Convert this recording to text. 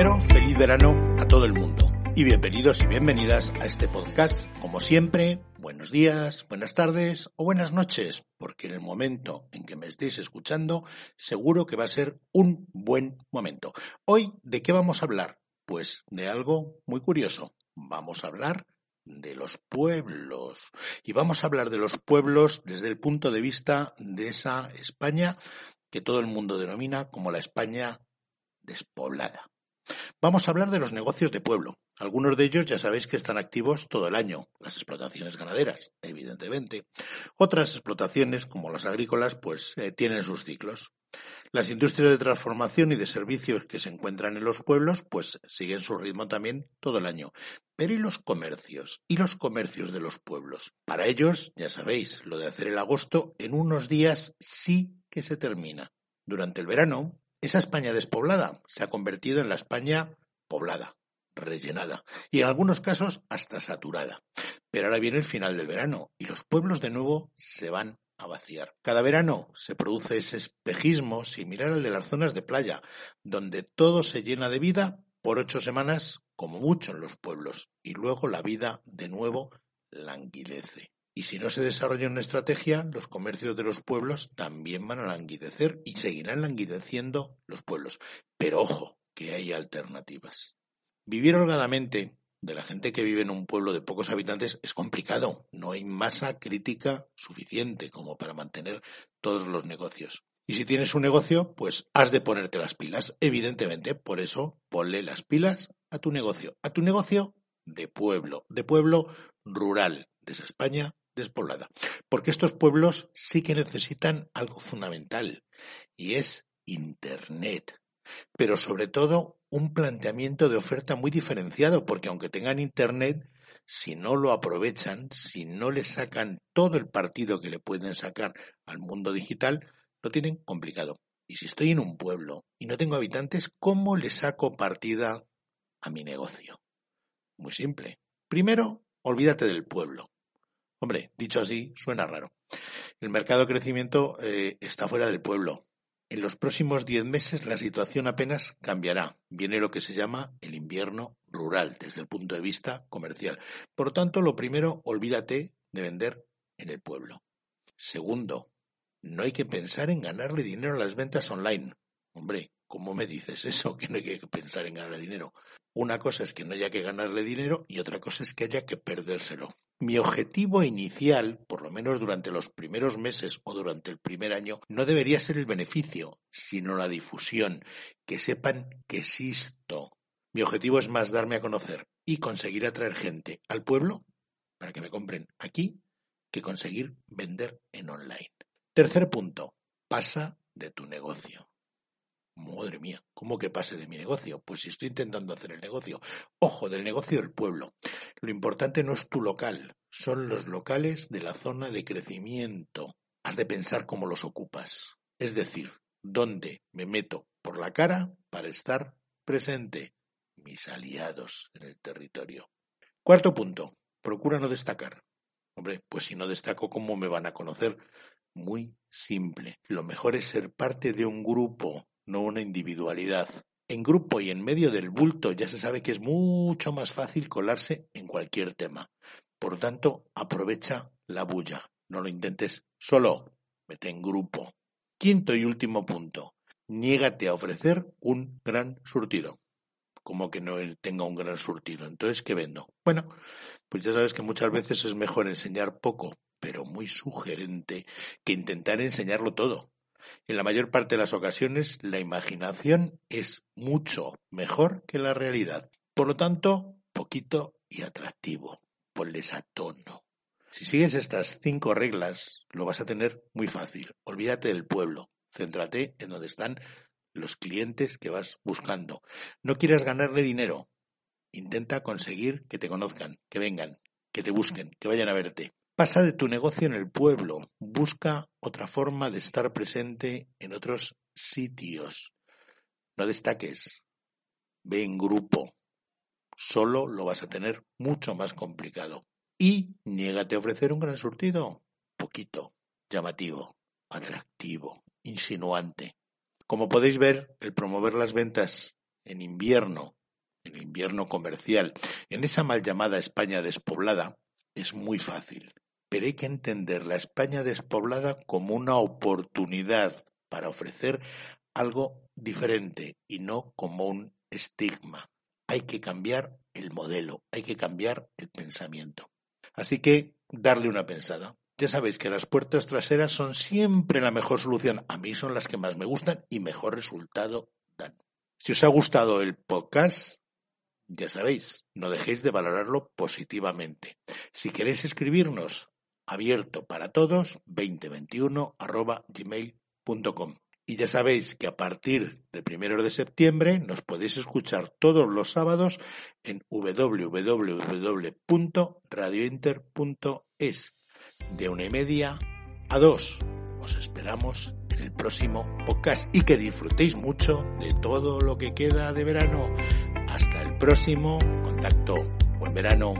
primero, feliz verano a todo el mundo. Y bienvenidos y bienvenidas a este podcast. Como siempre, buenos días, buenas tardes o buenas noches, porque en el momento en que me estéis escuchando, seguro que va a ser un buen momento. Hoy, ¿de qué vamos a hablar? Pues de algo muy curioso. Vamos a hablar de los pueblos. Y vamos a hablar de los pueblos desde el punto de vista de esa España que todo el mundo denomina como la España despoblada. Vamos a hablar de los negocios de pueblo. Algunos de ellos ya sabéis que están activos todo el año. Las explotaciones ganaderas, evidentemente. Otras explotaciones, como las agrícolas, pues eh, tienen sus ciclos. Las industrias de transformación y de servicios que se encuentran en los pueblos, pues siguen su ritmo también todo el año. Pero ¿y los comercios? ¿Y los comercios de los pueblos? Para ellos, ya sabéis, lo de hacer el agosto en unos días sí que se termina. Durante el verano, esa España despoblada se ha convertido en la España poblada, rellenada y en algunos casos hasta saturada. Pero ahora viene el final del verano y los pueblos de nuevo se van a vaciar. Cada verano se produce ese espejismo similar al de las zonas de playa, donde todo se llena de vida por ocho semanas, como mucho en los pueblos, y luego la vida de nuevo languidece. Y si no se desarrolla una estrategia, los comercios de los pueblos también van a languidecer y seguirán languideciendo los pueblos. Pero ojo, que hay alternativas. Vivir holgadamente de la gente que vive en un pueblo de pocos habitantes es complicado. No hay masa crítica suficiente como para mantener todos los negocios. Y si tienes un negocio, pues has de ponerte las pilas, evidentemente. Por eso, ponle las pilas a tu negocio. A tu negocio de pueblo, de pueblo rural, de esa España despoblada. Porque estos pueblos sí que necesitan algo fundamental y es Internet. Pero sobre todo un planteamiento de oferta muy diferenciado, porque aunque tengan Internet, si no lo aprovechan, si no le sacan todo el partido que le pueden sacar al mundo digital, lo tienen complicado. Y si estoy en un pueblo y no tengo habitantes, ¿cómo le saco partida a mi negocio? Muy simple. Primero, olvídate del pueblo. Hombre, dicho así, suena raro. El mercado de crecimiento eh, está fuera del pueblo. En los próximos diez meses la situación apenas cambiará. Viene lo que se llama el invierno rural desde el punto de vista comercial. Por tanto, lo primero, olvídate de vender en el pueblo. Segundo, no hay que pensar en ganarle dinero a las ventas online. Hombre, ¿cómo me dices eso? Que no hay que pensar en ganarle dinero. Una cosa es que no haya que ganarle dinero y otra cosa es que haya que perdérselo. Mi objetivo inicial, por lo menos durante los primeros meses o durante el primer año, no debería ser el beneficio, sino la difusión, que sepan que existo. Mi objetivo es más darme a conocer y conseguir atraer gente al pueblo para que me compren aquí que conseguir vender en online. Tercer punto, pasa de tu negocio. Madre mía, ¿cómo que pase de mi negocio? Pues si estoy intentando hacer el negocio. Ojo, del negocio del pueblo. Lo importante no es tu local, son los locales de la zona de crecimiento. Has de pensar cómo los ocupas. Es decir, dónde me meto por la cara para estar presente. Mis aliados en el territorio. Cuarto punto, procura no destacar. Hombre, pues si no destaco, ¿cómo me van a conocer? Muy simple. Lo mejor es ser parte de un grupo, no una individualidad. En grupo y en medio del bulto ya se sabe que es mucho más fácil colarse en cualquier tema. Por tanto, aprovecha la bulla. No lo intentes solo. Vete en grupo. Quinto y último punto. Niégate a ofrecer un gran surtido. Como que no tenga un gran surtido. Entonces, ¿qué vendo? Bueno, pues ya sabes que muchas veces es mejor enseñar poco, pero muy sugerente, que intentar enseñarlo todo. En la mayor parte de las ocasiones, la imaginación es mucho mejor que la realidad. Por lo tanto, poquito y atractivo. ponles a tono. Si sigues estas cinco reglas, lo vas a tener muy fácil. Olvídate del pueblo. Céntrate en donde están los clientes que vas buscando. No quieras ganarle dinero. Intenta conseguir que te conozcan, que vengan, que te busquen, que vayan a verte. Pasa de tu negocio en el pueblo. Busca otra forma de estar presente en otros sitios. No destaques. Ve en grupo. Solo lo vas a tener mucho más complicado. Y niégate a ofrecer un gran surtido. Poquito. Llamativo. Atractivo. Insinuante. Como podéis ver, el promover las ventas en invierno, en invierno comercial, en esa mal llamada España despoblada, es muy fácil. Pero hay que entender la España despoblada como una oportunidad para ofrecer algo diferente y no como un estigma. Hay que cambiar el modelo, hay que cambiar el pensamiento. Así que darle una pensada. Ya sabéis que las puertas traseras son siempre la mejor solución. A mí son las que más me gustan y mejor resultado dan. Si os ha gustado el podcast, ya sabéis, no dejéis de valorarlo positivamente. Si queréis escribirnos, abierto para todos, 2021 arroba gmail.com. Y ya sabéis que a partir del primero de septiembre nos podéis escuchar todos los sábados en www.radiointer.es de una y media a dos. Os esperamos en el próximo podcast y que disfrutéis mucho de todo lo que queda de verano. Hasta el próximo contacto. Buen verano.